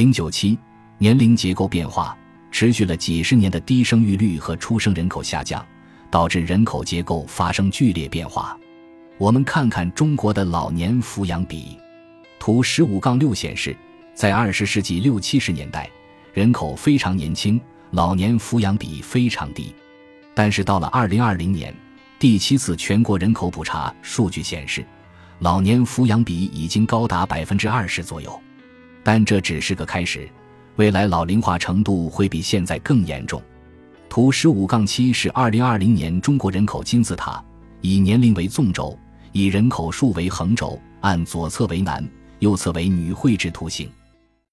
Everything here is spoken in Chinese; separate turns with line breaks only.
零九七年龄结构变化持续了几十年的低生育率和出生人口下降，导致人口结构发生剧烈变化。我们看看中国的老年抚养比，图十五杠六显示，在二十世纪六七十年代，人口非常年轻，老年抚养比非常低。但是到了二零二零年，第七次全国人口普查数据显示，老年抚养比已经高达百分之二十左右。但这只是个开始，未来老龄化程度会比现在更严重。图十五杠七是二零二零年中国人口金字塔，以年龄为纵轴，以人口数为横轴，按左侧为男，右侧为女绘制图形。